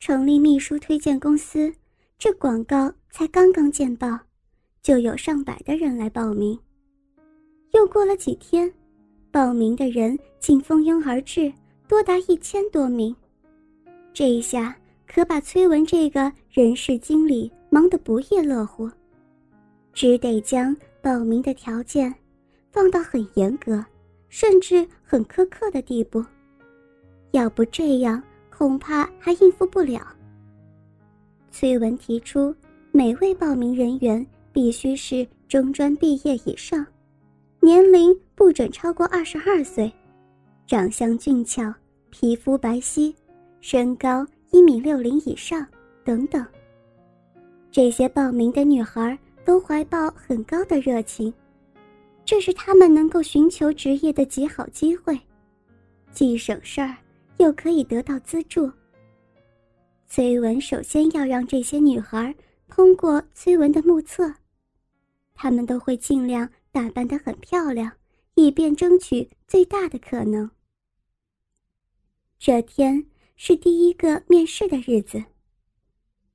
成立秘书推荐公司，这广告才刚刚见报，就有上百的人来报名。又过了几天，报名的人竟蜂拥而至，多达一千多名。这一下可把崔文这个人事经理忙得不亦乐乎，只得将报名的条件放到很严格，甚至很苛刻的地步。要不这样。恐怕还应付不了。崔文提出，每位报名人员必须是中专毕业以上，年龄不准超过二十二岁，长相俊俏，皮肤白皙，身高一米六零以上等等。这些报名的女孩都怀抱很高的热情，这是她们能够寻求职业的极好机会，既省事儿。又可以得到资助。崔文首先要让这些女孩通过崔文的目测，她们都会尽量打扮得很漂亮，以便争取最大的可能。这天是第一个面试的日子，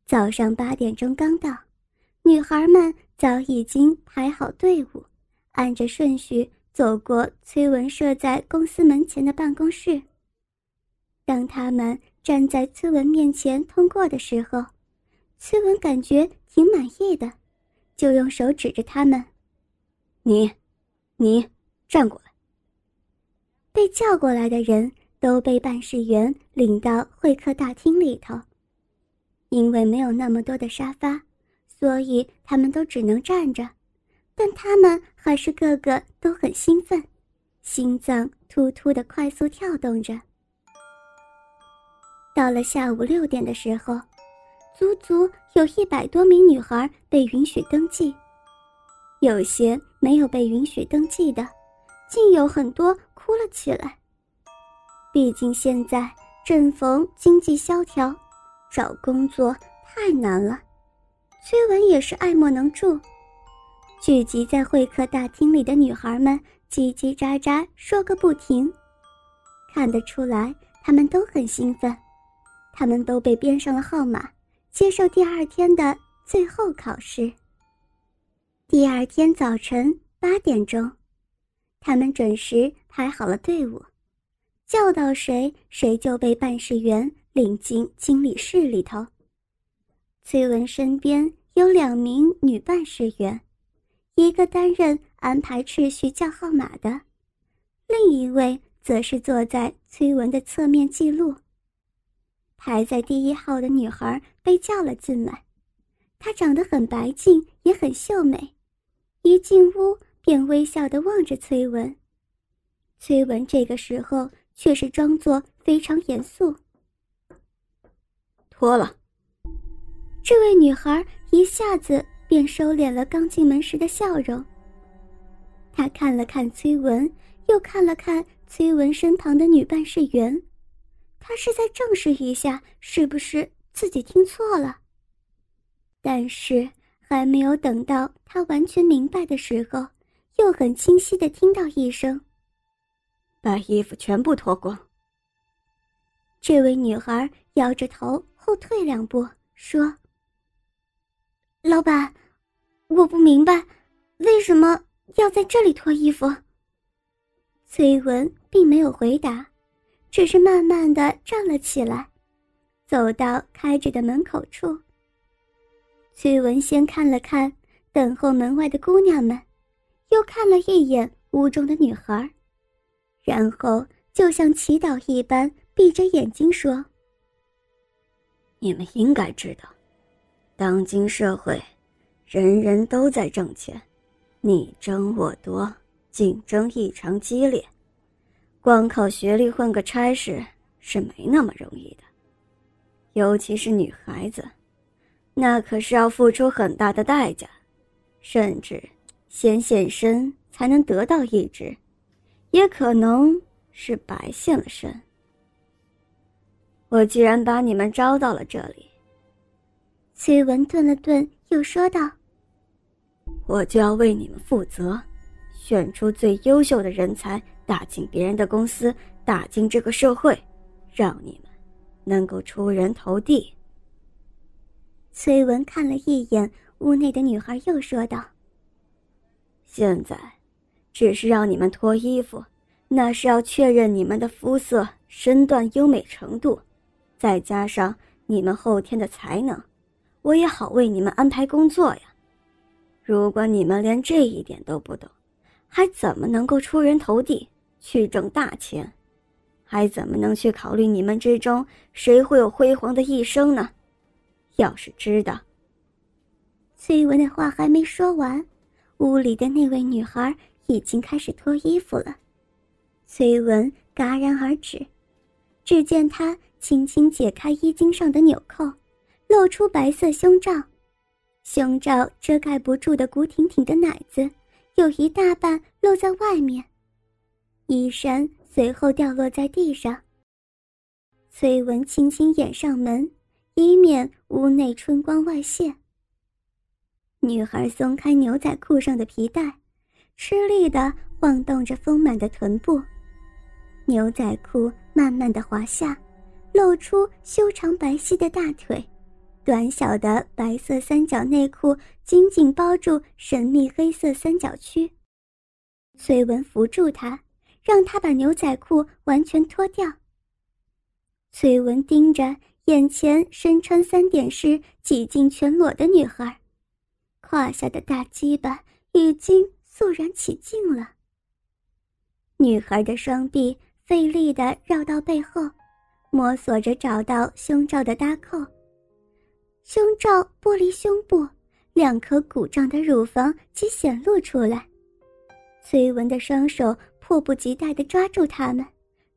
早上八点钟刚到，女孩们早已经排好队伍，按着顺序走过崔文设在公司门前的办公室。当他们站在崔文面前通过的时候，崔文感觉挺满意的，就用手指着他们：“你，你站过来。”被叫过来的人都被办事员领到会客大厅里头。因为没有那么多的沙发，所以他们都只能站着，但他们还是个个都很兴奋，心脏突突的快速跳动着。到了下午六点的时候，足足有一百多名女孩被允许登记，有些没有被允许登记的，竟有很多哭了起来。毕竟现在正逢经济萧条，找工作太难了。崔文也是爱莫能助，聚集在会客大厅里的女孩们叽叽喳喳说个不停，看得出来她们都很兴奋。他们都被编上了号码，接受第二天的最后考试。第二天早晨八点钟，他们准时排好了队伍，叫到谁，谁就被办事员领进经理室里头。崔文身边有两名女办事员，一个担任安排秩序叫号码的，另一位则是坐在崔文的侧面记录。排在第一号的女孩被叫了进来，她长得很白净，也很秀美。一进屋便微笑地望着崔文。崔文这个时候却是装作非常严肃。脱了。这位女孩一下子便收敛了刚进门时的笑容。她看了看崔文，又看了看崔文身旁的女办事员。他是在证实一下，是不是自己听错了。但是还没有等到他完全明白的时候，又很清晰的听到一声：“把衣服全部脱光。”这位女孩摇着头后退两步，说：“老板，我不明白，为什么要在这里脱衣服？”崔文并没有回答。只是慢慢的站了起来，走到开着的门口处。崔文先看了看等候门外的姑娘们，又看了一眼屋中的女孩，然后就像祈祷一般闭着眼睛说：“你们应该知道，当今社会，人人都在挣钱，你争我夺，竞争异常激烈。”光靠学历混个差事是没那么容易的，尤其是女孩子，那可是要付出很大的代价，甚至先献身才能得到一职，也可能是白献了身。我既然把你们招到了这里，崔文顿了顿，又说道：“我就要为你们负责，选出最优秀的人才。”打进别人的公司，打进这个社会，让你们能够出人头地。崔文看了一眼屋内的女孩，又说道：“现在，只是让你们脱衣服，那是要确认你们的肤色、身段优美程度，再加上你们后天的才能，我也好为你们安排工作呀。如果你们连这一点都不懂，还怎么能够出人头地，去挣大钱？还怎么能去考虑你们之中谁会有辉煌的一生呢？”要是知道，崔文的话还没说完，屋里的那位女孩已经开始脱衣服了。崔文戛然而止，只见她轻轻解开衣襟上的纽扣，露出白色胸罩，胸罩遮盖不住的鼓挺挺的奶子，有一大半露在外面。衣衫随后掉落在地上。崔文轻轻掩上门。以免屋内春光外泄。女孩松开牛仔裤上的皮带，吃力地晃动着丰满的臀部，牛仔裤慢慢地滑下，露出修长白皙的大腿，短小的白色三角内裤紧紧包住神秘黑色三角区。崔文扶住她，让他把牛仔裤完全脱掉。崔文盯着。眼前身穿三点式、几近全裸的女孩，胯下的大鸡巴已经肃然起敬了。女孩的双臂费力地绕到背后，摸索着找到胸罩的搭扣。胸罩剥离胸部，两颗鼓胀的乳房即显露出来。崔文的双手迫不及待地抓住他们，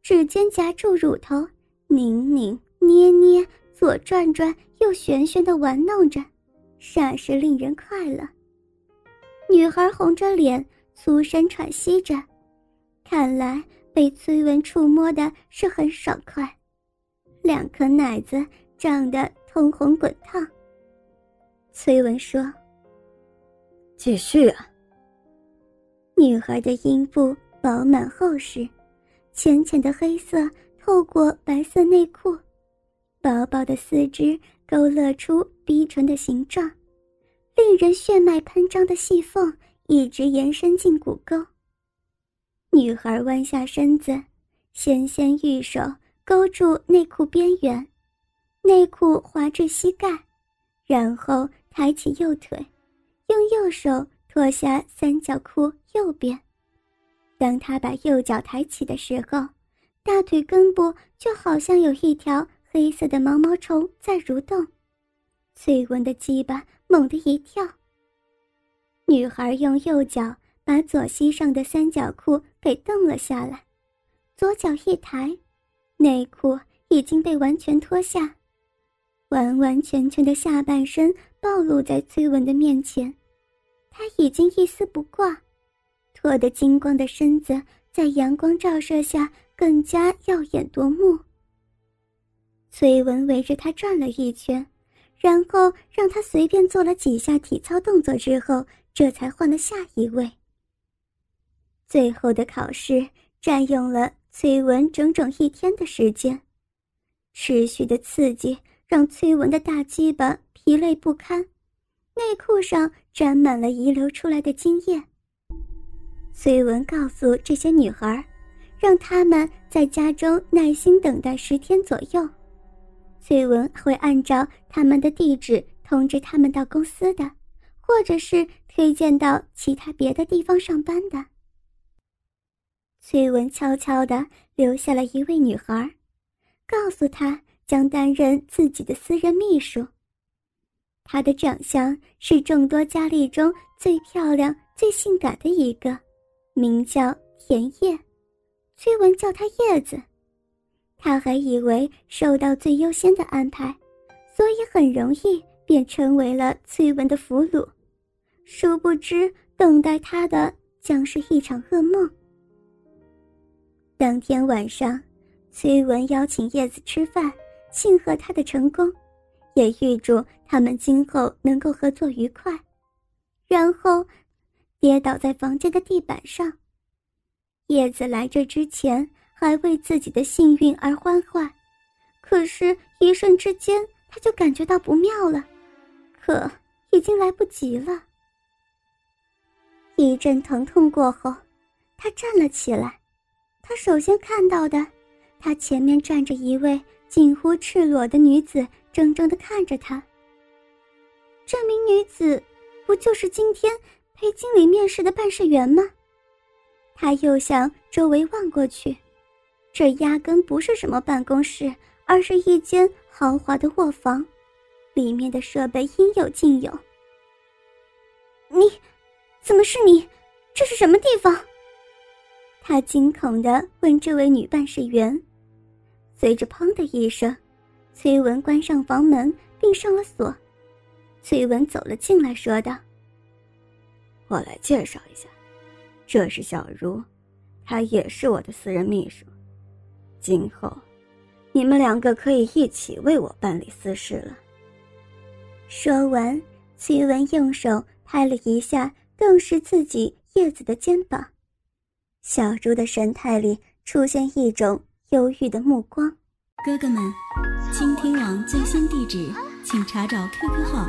指尖夹住乳头，拧拧。捏捏，左转转，右旋旋的玩弄着，煞是令人快乐。女孩红着脸，粗声喘息着，看来被崔文触摸的是很爽快，两颗奶子胀得通红滚烫。崔文说：“继续啊。”女孩的阴部饱满厚实，浅浅的黑色透过白色内裤。薄薄的四肢勾勒出逼唇的形状，令人血脉喷张的细缝一直延伸进骨沟。女孩弯下身子，纤纤玉手勾住内裤边缘，内裤滑至膝盖，然后抬起右腿，用右手脱下三角裤右边。当他把右脚抬起的时候，大腿根部就好像有一条。黑色的毛毛虫在蠕动，崔文的鸡巴猛地一跳。女孩用右脚把左膝上的三角裤给蹬了下来，左脚一抬，内裤已经被完全脱下，完完全全的下半身暴露在崔文的面前，他已经一丝不挂，脱得金光的身子在阳光照射下更加耀眼夺目。崔文围着他转了一圈，然后让他随便做了几下体操动作之后，这才换了下一位。最后的考试占用了崔文整整一天的时间，持续的刺激让崔文的大鸡巴疲累不堪，内裤上沾满了遗留出来的精液。崔文告诉这些女孩，让他们在家中耐心等待十天左右。崔文会按照他们的地址通知他们到公司的，或者是推荐到其他别的地方上班的。崔文悄悄地留下了一位女孩，告诉她将担任自己的私人秘书。她的长相是众多佳丽中最漂亮、最性感的一个，名叫田叶，崔文叫她叶子。他还以为受到最优先的安排，所以很容易便成为了崔文的俘虏。殊不知，等待他的将是一场噩梦。当天晚上，崔文邀请叶子吃饭，庆贺他的成功，也预祝他们今后能够合作愉快。然后，跌倒在房间的地板上。叶子来这之前。还为自己的幸运而欢欢，可是，一瞬之间，他就感觉到不妙了，可已经来不及了。一阵疼痛过后，他站了起来。他首先看到的，他前面站着一位近乎赤裸的女子，怔怔的看着他。这名女子，不就是今天陪经理面试的办事员吗？他又向周围望过去，这压根不是什么办公室，而是一间豪华的卧房，里面的设备应有尽有。你，怎么是你？这是什么地方？他惊恐地问这位女办事员。随着“砰”的一声，崔文关上房门并上了锁。崔文走了进来，说道：“我来介绍一下。”这是小茹，她也是我的私人秘书。今后，你们两个可以一起为我办理私事了。说完，崔文用手拍了一下更是自己叶子的肩膀，小茹的神态里出现一种忧郁的目光。哥哥们，倾听网最新地址，请查找 QQ 号